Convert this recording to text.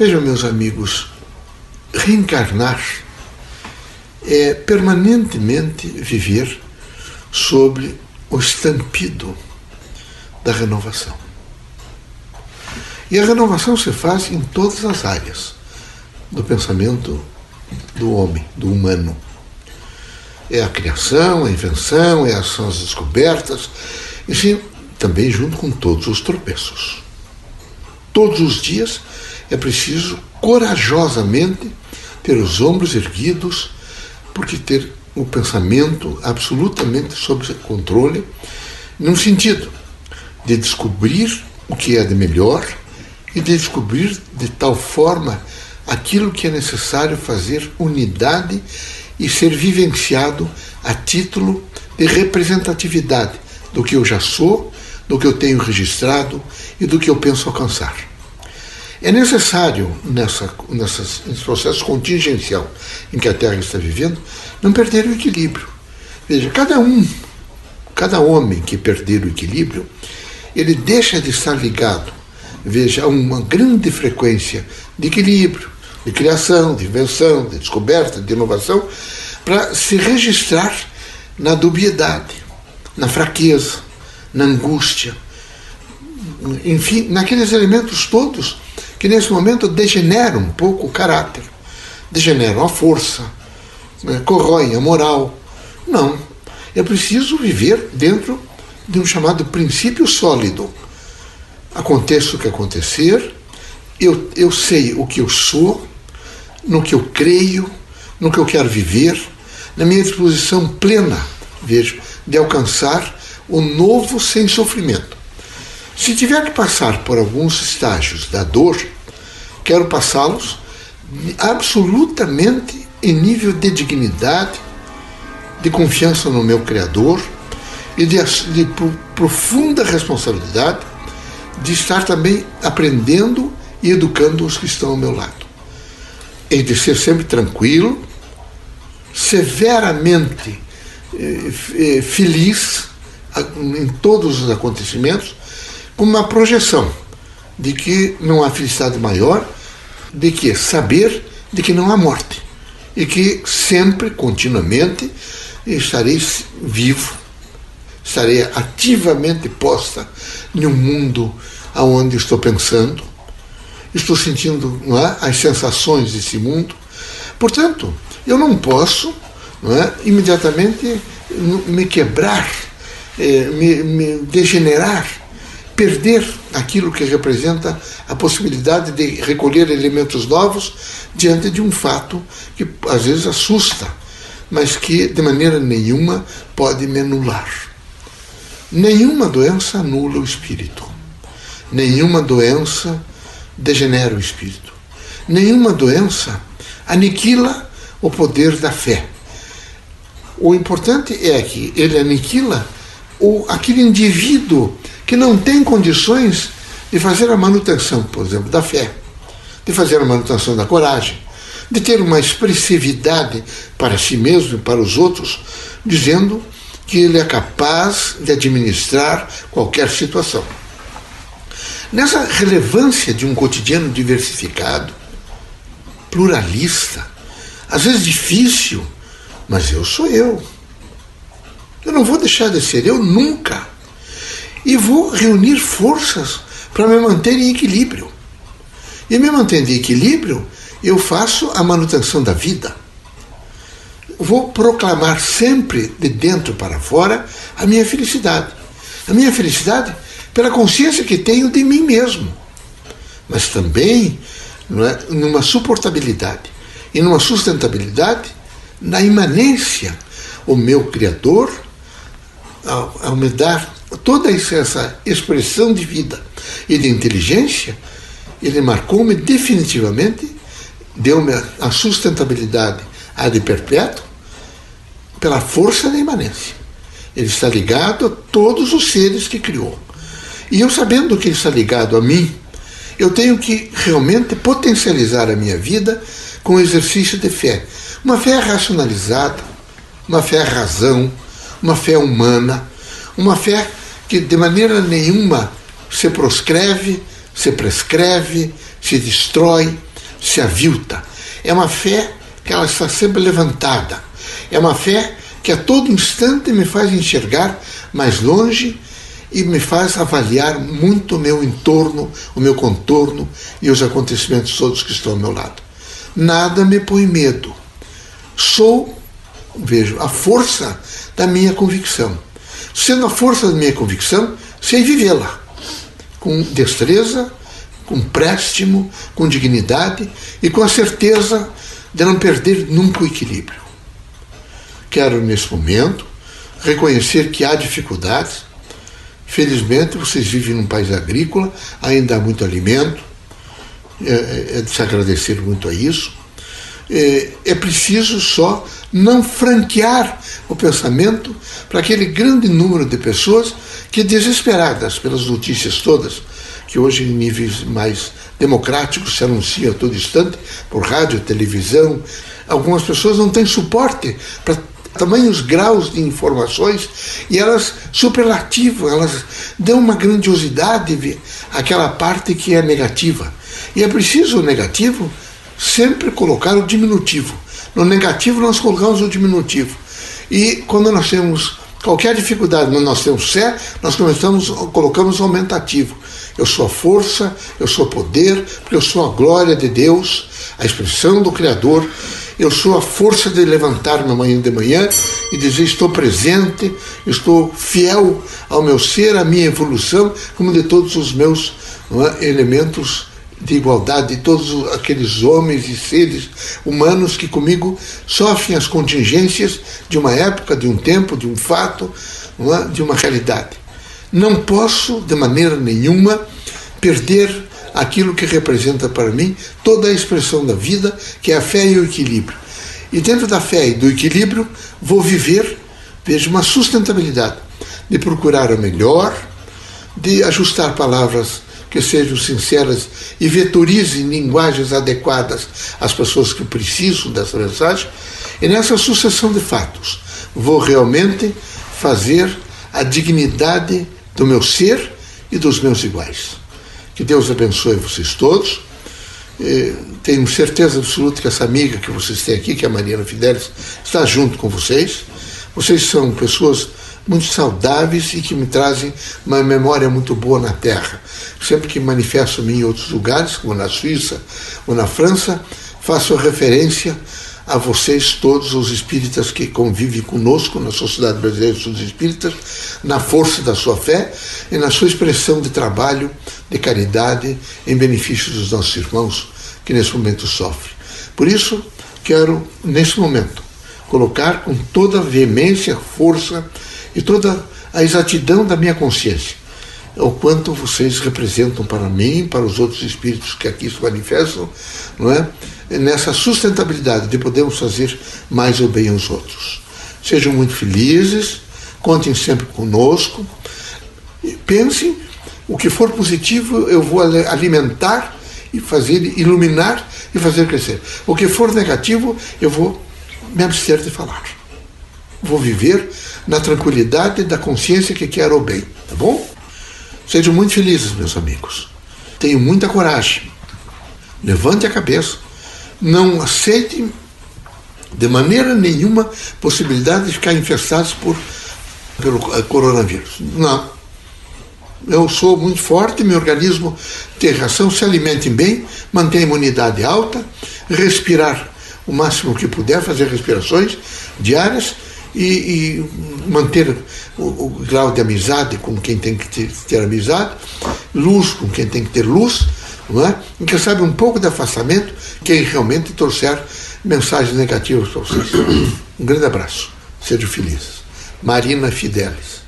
Vejam, meus amigos, reencarnar é permanentemente viver sobre o estampido da renovação. E a renovação se faz em todas as áreas do pensamento do homem, do humano. É a criação, a invenção, é as descobertas, enfim, também junto com todos os tropeços. Todos os dias é preciso corajosamente ter os ombros erguidos, porque ter o pensamento absolutamente sob controle, num sentido de descobrir o que é de melhor e de descobrir de tal forma aquilo que é necessário fazer unidade e ser vivenciado a título de representatividade do que eu já sou, do que eu tenho registrado e do que eu penso alcançar. É necessário, nessa, nesse processo contingencial em que a Terra está vivendo, não perder o equilíbrio. Veja, cada um, cada homem que perder o equilíbrio, ele deixa de estar ligado, veja, a uma grande frequência de equilíbrio, de criação, de invenção, de descoberta, de inovação, para se registrar na dubiedade, na fraqueza, na angústia, enfim, naqueles elementos todos que nesse momento degeneram um pouco o caráter, degeneram a força, né, corroem a moral. Não. Eu preciso viver dentro de um chamado princípio sólido. Aconteça o que acontecer, eu, eu sei o que eu sou, no que eu creio, no que eu quero viver, na minha disposição plena, vejo, de alcançar o novo sem sofrimento. Se tiver que passar por alguns estágios da dor, quero passá-los absolutamente em nível de dignidade, de confiança no meu Criador e de, de profunda responsabilidade de estar também aprendendo e educando os que estão ao meu lado. E de ser sempre tranquilo, severamente eh, eh, feliz em todos os acontecimentos, uma projeção de que não há felicidade maior de que saber de que não há morte e que sempre, continuamente, estarei vivo, estarei ativamente posta um mundo aonde estou pensando, estou sentindo é, as sensações desse mundo. Portanto, eu não posso não é, imediatamente me quebrar, eh, me, me degenerar, perder aquilo que representa a possibilidade de recolher elementos novos diante de um fato que às vezes assusta, mas que de maneira nenhuma pode me anular. Nenhuma doença anula o espírito. Nenhuma doença degenera o espírito. Nenhuma doença aniquila o poder da fé. O importante é que ele aniquila o, aquele indivíduo que não tem condições de fazer a manutenção, por exemplo, da fé, de fazer a manutenção da coragem, de ter uma expressividade para si mesmo e para os outros, dizendo que ele é capaz de administrar qualquer situação. Nessa relevância de um cotidiano diversificado, pluralista, às vezes difícil, mas eu sou eu. Eu não vou deixar de ser eu nunca. E vou reunir forças para me manter em equilíbrio. E me mantendo em equilíbrio, eu faço a manutenção da vida. Vou proclamar sempre de dentro para fora a minha felicidade. A minha felicidade pela consciência que tenho de mim mesmo, mas também é, numa suportabilidade e numa sustentabilidade na imanência. O meu Criador, ao, ao me dar toda essa expressão de vida e de inteligência, ele marcou-me definitivamente, deu-me a sustentabilidade a de perpétuo, pela força da imanência. Ele está ligado a todos os seres que criou. E eu sabendo que ele está ligado a mim, eu tenho que realmente potencializar a minha vida com o exercício de fé. Uma fé racionalizada, uma fé razão, uma fé humana, uma fé que de maneira nenhuma se proscreve, se prescreve, se destrói, se avilta. É uma fé que ela está sempre levantada. É uma fé que a todo instante me faz enxergar mais longe e me faz avaliar muito o meu entorno, o meu contorno e os acontecimentos todos que estão ao meu lado. Nada me põe medo. Sou, vejo, a força da minha convicção. Sendo a força da minha convicção, sei vivê-la com destreza, com préstimo, com dignidade e com a certeza de não perder nunca o equilíbrio. Quero, nesse momento, reconhecer que há dificuldades. Felizmente, vocês vivem num país agrícola, ainda há muito alimento, é, é, é de se agradecer muito a isso. É, é preciso só não franquear o pensamento para aquele grande número de pessoas que, desesperadas pelas notícias todas, que hoje em níveis mais democráticos se anuncia a todo instante, por rádio, televisão, algumas pessoas não têm suporte para tamanhos graus de informações e elas superlativam, elas dão uma grandiosidade àquela parte que é negativa. E é preciso o negativo sempre colocar o diminutivo. No negativo nós colocamos o diminutivo. E quando nós temos qualquer dificuldade, nós temos fé, nós começamos, colocamos o aumentativo. Eu sou a força, eu sou o poder, porque eu sou a glória de Deus, a expressão do Criador. Eu sou a força de levantar-me amanhã de manhã e dizer: estou presente, estou fiel ao meu ser, à minha evolução, como de todos os meus é, elementos de igualdade de todos aqueles homens e seres humanos que comigo sofrem as contingências de uma época, de um tempo, de um fato, é? de uma realidade. Não posso, de maneira nenhuma, perder aquilo que representa para mim toda a expressão da vida, que é a fé e o equilíbrio. E dentro da fé e do equilíbrio, vou viver, vejo, uma sustentabilidade de procurar o melhor, de ajustar palavras que sejam sinceras e vetorizem linguagens adequadas às pessoas que precisam dessa mensagem. E nessa sucessão de fatos, vou realmente fazer a dignidade do meu ser e dos meus iguais. Que Deus abençoe vocês todos. Tenho certeza absoluta que essa amiga que vocês têm aqui, que é a Mariana Fidelis, está junto com vocês. Vocês são pessoas muito saudáveis e que me trazem uma memória muito boa na Terra. Sempre que manifesto-me em outros lugares, como na Suíça ou na França, faço referência a vocês, todos os espíritas que convivem conosco na Sociedade Brasileira Estudos Espíritas, na força da sua fé e na sua expressão de trabalho, de caridade, em benefício dos nossos irmãos que nesse momento sofrem. Por isso, quero, nesse momento, colocar com toda a veemência, força e toda a exatidão da minha consciência o quanto vocês representam para mim, para os outros espíritos que aqui se manifestam, não é? nessa sustentabilidade de podermos fazer mais o bem aos outros. Sejam muito felizes, contem sempre conosco, pensem o que for positivo eu vou alimentar e fazer iluminar e fazer crescer. O que for negativo eu vou me abster de falar. Vou viver na tranquilidade da consciência que quero o bem, tá bom? Sejam muito felizes, meus amigos. Tenham muita coragem. Levante a cabeça não aceitem de maneira nenhuma possibilidade de ficar infestados por, pelo coronavírus. Não. Eu sou muito forte, meu organismo tem reação, se alimentem bem, mantenha a imunidade alta, respirar o máximo que puder, fazer respirações diárias e, e manter o, o, grau de amizade com quem tem que ter, ter amizade, luz com quem tem que ter luz, não é? E quem sabe um pouco de afastamento quem realmente trouxer mensagens negativas para vocês. Um grande abraço. Sejam felizes. Marina Fidelis.